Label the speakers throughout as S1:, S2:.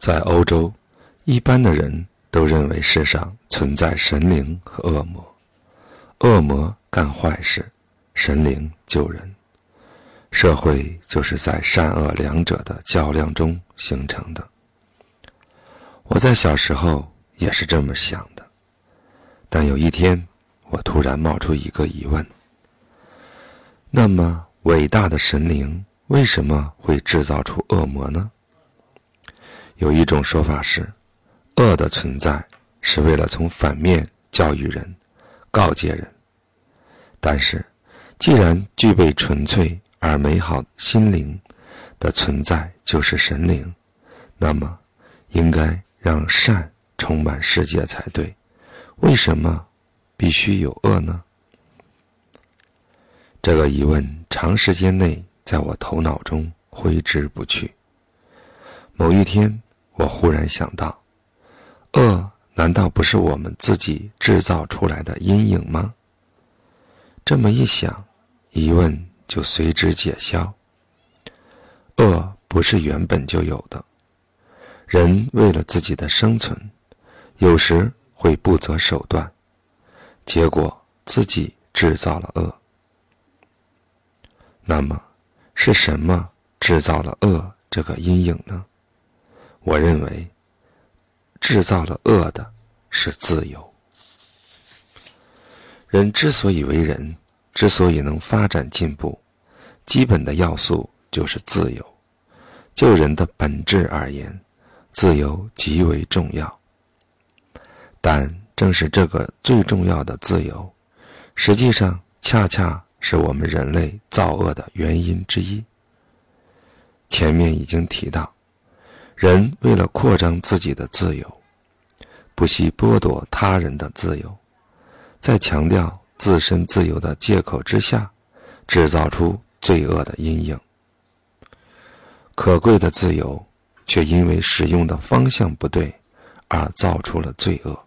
S1: 在欧洲，一般的人都认为世上存在神灵和恶魔，恶魔干坏事，神灵救人。社会就是在善恶两者的较量中形成的。我在小时候也是这么想的，但有一天，我突然冒出一个疑问：那么伟大的神灵为什么会制造出恶魔呢？有一种说法是，恶的存在是为了从反面教育人、告诫人。但是，既然具备纯粹而美好心灵的存在就是神灵，那么应该让善充满世界才对。为什么必须有恶呢？这个疑问长时间内在我头脑中挥之不去。某一天。我忽然想到，恶难道不是我们自己制造出来的阴影吗？这么一想，疑问就随之解消。恶不是原本就有的，人为了自己的生存，有时会不择手段，结果自己制造了恶。那么，是什么制造了恶这个阴影呢？我认为，制造了恶的是自由。人之所以为人，之所以能发展进步，基本的要素就是自由。就人的本质而言，自由极为重要。但正是这个最重要的自由，实际上恰恰是我们人类造恶的原因之一。前面已经提到。人为了扩张自己的自由，不惜剥夺他人的自由，在强调自身自由的借口之下，制造出罪恶的阴影。可贵的自由，却因为使用的方向不对，而造出了罪恶。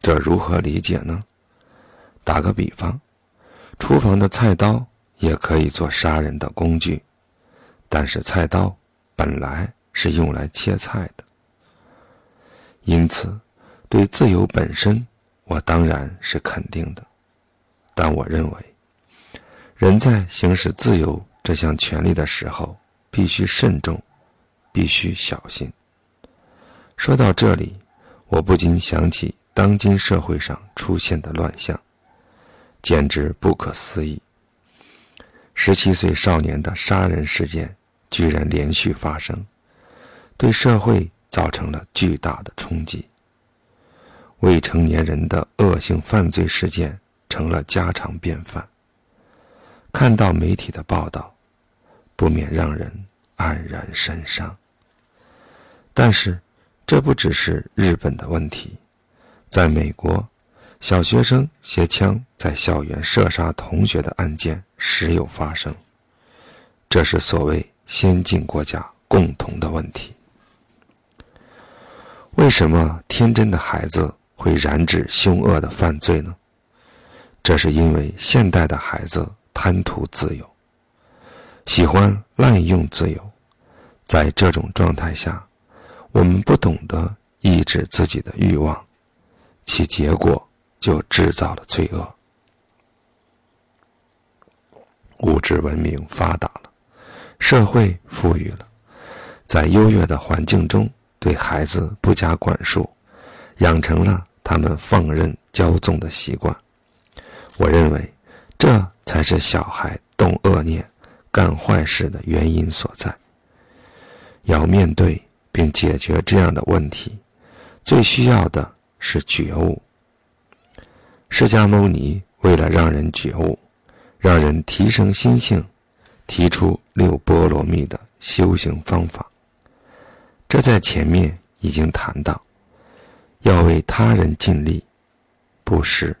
S1: 这如何理解呢？打个比方，厨房的菜刀也可以做杀人的工具，但是菜刀本来。是用来切菜的，因此，对自由本身，我当然是肯定的。但我认为，人在行使自由这项权利的时候，必须慎重，必须小心。说到这里，我不禁想起当今社会上出现的乱象，简直不可思议。十七岁少年的杀人事件居然连续发生。对社会造成了巨大的冲击。未成年人的恶性犯罪事件成了家常便饭。看到媒体的报道，不免让人黯然神伤。但是，这不只是日本的问题，在美国，小学生携枪在校园射杀同学的案件时有发生。这是所谓先进国家共同的问题。为什么天真的孩子会染指凶恶的犯罪呢？这是因为现代的孩子贪图自由，喜欢滥用自由。在这种状态下，我们不懂得抑制自己的欲望，其结果就制造了罪恶。物质文明发达了，社会富裕了，在优越的环境中。对孩子不加管束，养成了他们放任骄纵的习惯。我认为，这才是小孩动恶念、干坏事的原因所在。要面对并解决这样的问题，最需要的是觉悟。释迦牟尼为了让人觉悟，让人提升心性，提出六波罗蜜的修行方法。这在前面已经谈到，要为他人尽力，布施，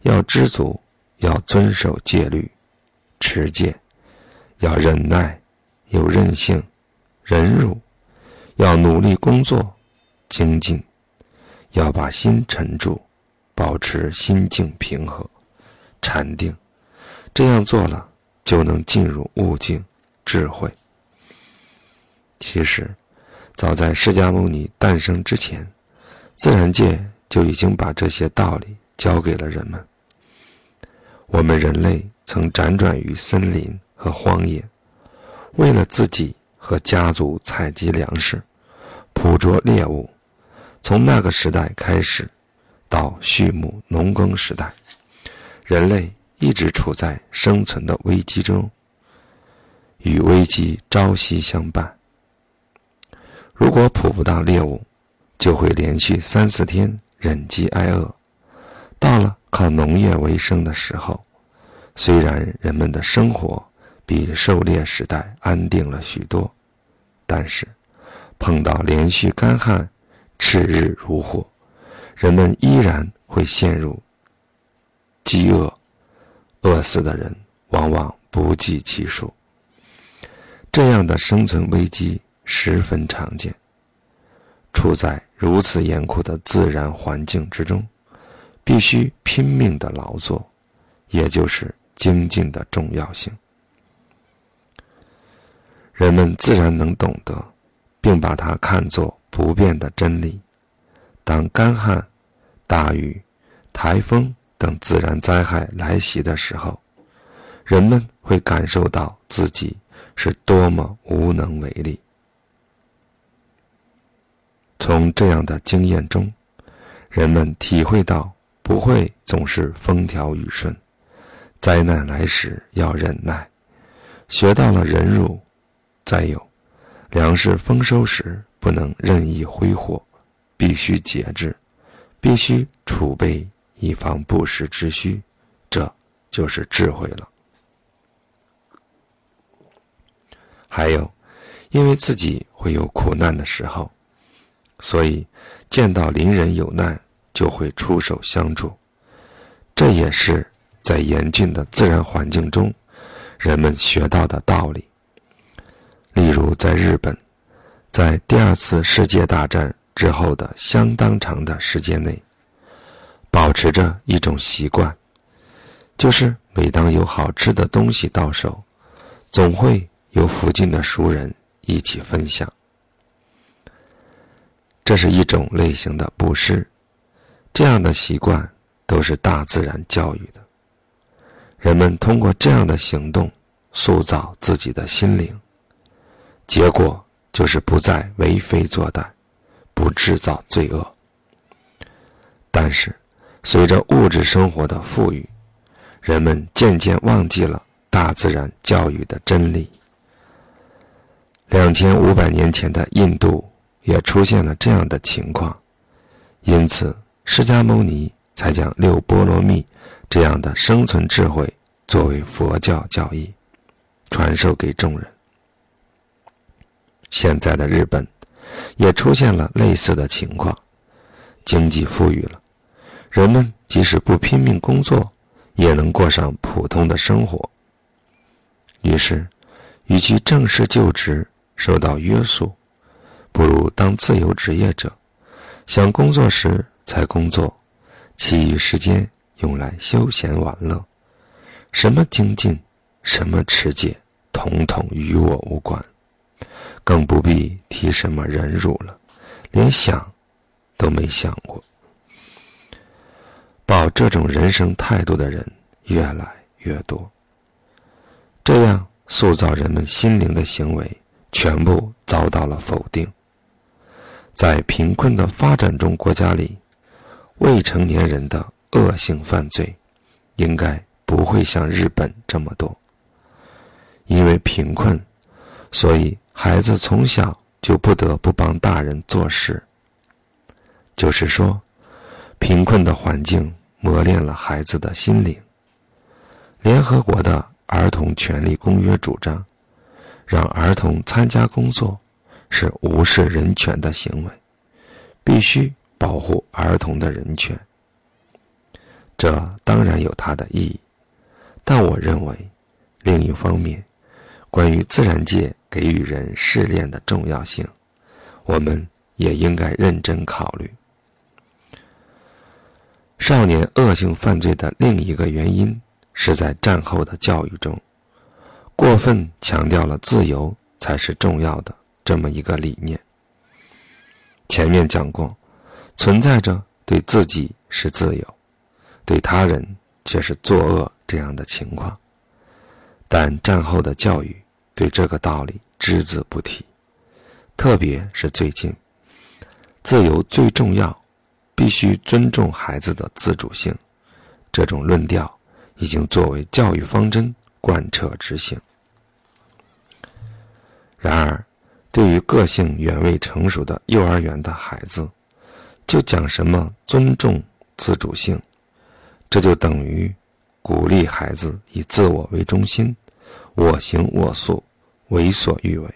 S1: 要知足，要遵守戒律，持戒，要忍耐，有韧性，忍辱，要努力工作，精进，要把心沉住，保持心境平和，禅定，这样做了，就能进入悟境，智慧。其实。早在释迦牟尼诞生之前，自然界就已经把这些道理教给了人们。我们人类曾辗转于森林和荒野，为了自己和家族采集粮食、捕捉猎物。从那个时代开始，到畜牧农耕时代，人类一直处在生存的危机中，与危机朝夕相伴。如果捕不到猎物，就会连续三四天忍饥挨饿。到了靠农业为生的时候，虽然人们的生活比狩猎时代安定了许多，但是碰到连续干旱。赤日如火，人们依然会陷入饥饿，饿死的人往往不计其数。这样的生存危机十分常见。处在如此严酷的自然环境之中，必须拼命的劳作，也就是精进的重要性。人们自然能懂得，并把它看作。不变的真理：当干旱、大雨、台风等自然灾害来袭的时候，人们会感受到自己是多么无能为力。从这样的经验中，人们体会到不会总是风调雨顺，灾难来时要忍耐，学到了忍辱。再有，粮食丰收时。不能任意挥霍，必须节制，必须储备以防不时之需，这就是智慧了。还有，因为自己会有苦难的时候，所以见到邻人有难就会出手相助。这也是在严峻的自然环境中，人们学到的道理。例如，在日本。在第二次世界大战之后的相当长的时间内，保持着一种习惯，就是每当有好吃的东西到手，总会有附近的熟人一起分享。这是一种类型的布施，这样的习惯都是大自然教育的。人们通过这样的行动塑造自己的心灵，结果。就是不再为非作歹，不制造罪恶。但是，随着物质生活的富裕，人们渐渐忘记了大自然教育的真理。两千五百年前的印度也出现了这样的情况，因此释迦牟尼才将六波罗蜜这样的生存智慧作为佛教教义，传授给众人。现在的日本，也出现了类似的情况，经济富裕了，人们即使不拼命工作，也能过上普通的生活。于是，与其正式就职受到约束，不如当自由职业者，想工作时才工作，其余时间用来休闲玩乐。什么精进，什么持戒，统统与我无关。更不必提什么忍辱了，连想都没想过。抱这种人生态度的人越来越多，这样塑造人们心灵的行为全部遭到了否定。在贫困的发展中国家里，未成年人的恶性犯罪应该不会像日本这么多，因为贫困，所以。孩子从小就不得不帮大人做事，就是说，贫困的环境磨练了孩子的心灵。联合国的儿童权利公约主张，让儿童参加工作是无视人权的行为，必须保护儿童的人权。这当然有它的意义，但我认为，另一方面，关于自然界。给予人试炼的重要性，我们也应该认真考虑。少年恶性犯罪的另一个原因是在战后的教育中，过分强调了自由才是重要的这么一个理念。前面讲过，存在着对自己是自由，对他人却是作恶这样的情况。但战后的教育对这个道理只字不提，特别是最近，自由最重要，必须尊重孩子的自主性，这种论调已经作为教育方针贯彻执行。然而，对于个性远未成熟的幼儿园的孩子，就讲什么尊重自主性，这就等于鼓励孩子以自我为中心，我行我素，为所欲为。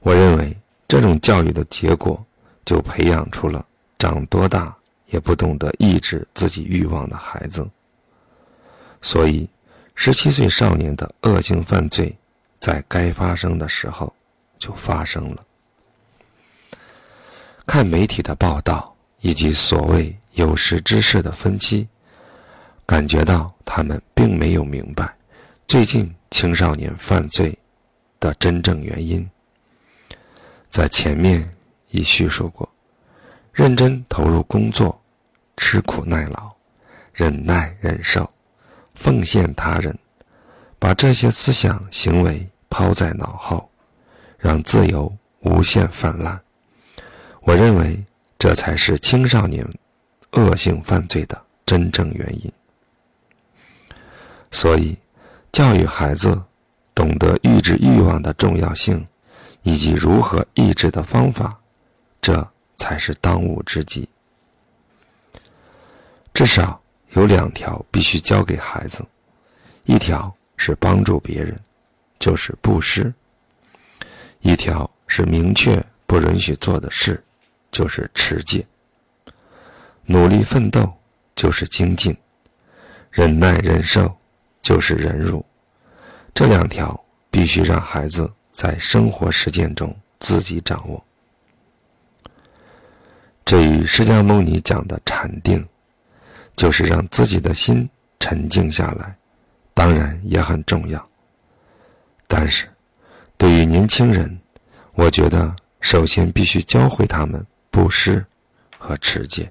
S1: 我认为这种教育的结果，就培养出了长多大也不懂得抑制自己欲望的孩子。所以，十七岁少年的恶性犯罪，在该发生的时候。就发生了。看媒体的报道以及所谓有识之士的分析，感觉到他们并没有明白最近青少年犯罪的真正原因。在前面已叙述过，认真投入工作、吃苦耐劳、忍耐忍受、奉献他人，把这些思想行为抛在脑后。让自由无限泛滥，我认为这才是青少年恶性犯罪的真正原因。所以，教育孩子懂得抑制欲望的重要性，以及如何抑制的方法，这才是当务之急。至少有两条必须教给孩子：一条是帮助别人，就是布施。一条是明确不允许做的事，就是持戒；努力奋斗就是精进；忍耐忍受就是忍辱。这两条必须让孩子在生活实践中自己掌握。这与释迦牟尼讲的禅定，就是让自己的心沉静下来，当然也很重要。但是。对于年轻人，我觉得首先必须教会他们布施和持戒。